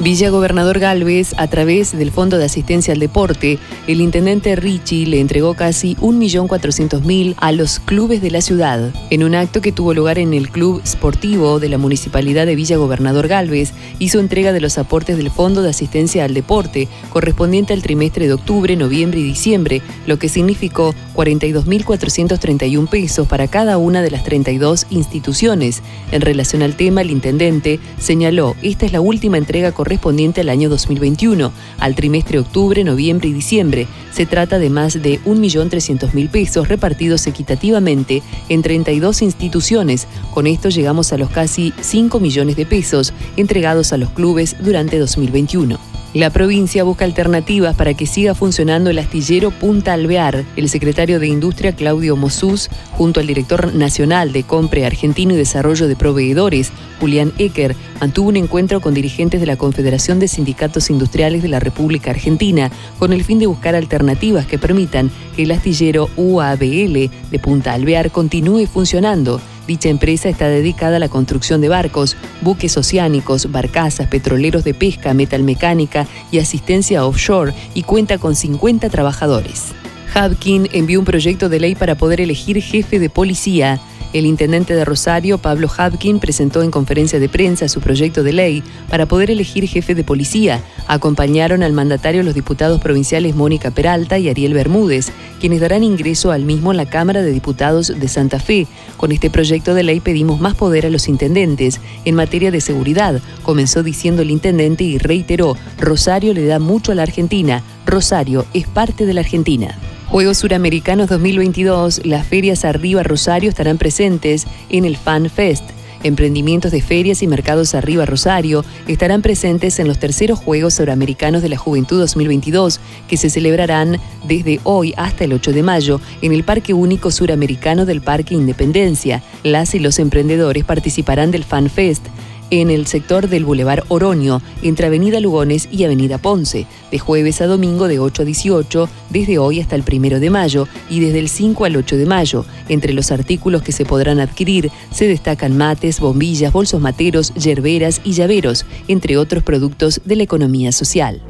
Villa Gobernador Galvez, a través del Fondo de Asistencia al Deporte, el intendente Ricci le entregó casi 1.400.000 a los clubes de la ciudad. En un acto que tuvo lugar en el Club Sportivo de la Municipalidad de Villa Gobernador Galvez, hizo entrega de los aportes del Fondo de Asistencia al Deporte, correspondiente al trimestre de octubre, noviembre y diciembre, lo que significó 42.431 pesos para cada una de las 32 instituciones. En relación al tema, el intendente señaló, esta es la última entrega correspondiente correspondiente al año 2021, al trimestre octubre, noviembre y diciembre. Se trata de más de 1.300.000 pesos repartidos equitativamente en 32 instituciones. Con esto llegamos a los casi 5 millones de pesos entregados a los clubes durante 2021. La provincia busca alternativas para que siga funcionando el astillero Punta Alvear. El secretario de Industria, Claudio Mosús, junto al director nacional de Compre Argentino y Desarrollo de Proveedores, Julián Ecker, mantuvo un encuentro con dirigentes de la Confederación de Sindicatos Industriales de la República Argentina con el fin de buscar alternativas que permitan que el astillero UABL de Punta Alvear continúe funcionando. Dicha empresa está dedicada a la construcción de barcos, buques oceánicos, barcazas, petroleros de pesca, metalmecánica y asistencia offshore y cuenta con 50 trabajadores. Hubkin envió un proyecto de ley para poder elegir jefe de policía. El intendente de Rosario, Pablo Hapkin, presentó en conferencia de prensa su proyecto de ley para poder elegir jefe de policía. Acompañaron al mandatario los diputados provinciales Mónica Peralta y Ariel Bermúdez, quienes darán ingreso al mismo en la Cámara de Diputados de Santa Fe. Con este proyecto de ley pedimos más poder a los intendentes en materia de seguridad, comenzó diciendo el intendente y reiteró, Rosario le da mucho a la Argentina, Rosario es parte de la Argentina. Juegos Suramericanos 2022, las ferias Arriba Rosario estarán presentes en el Fan Fest. Emprendimientos de ferias y mercados Arriba Rosario estarán presentes en los terceros Juegos Suramericanos de la Juventud 2022, que se celebrarán desde hoy hasta el 8 de mayo en el Parque Único Suramericano del Parque Independencia. Las y los emprendedores participarán del Fan Fest en el sector del Boulevard Oroño, entre Avenida Lugones y Avenida Ponce, de jueves a domingo de 8 a 18, desde hoy hasta el 1 de mayo y desde el 5 al 8 de mayo. Entre los artículos que se podrán adquirir se destacan mates, bombillas, bolsos materos, yerberas y llaveros, entre otros productos de la economía social.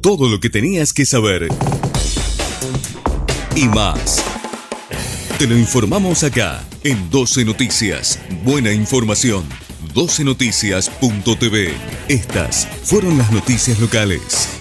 Todo lo que tenías que saber y más. Te lo informamos acá en 12 Noticias. Buena información. 12noticias.tv. Estas fueron las noticias locales.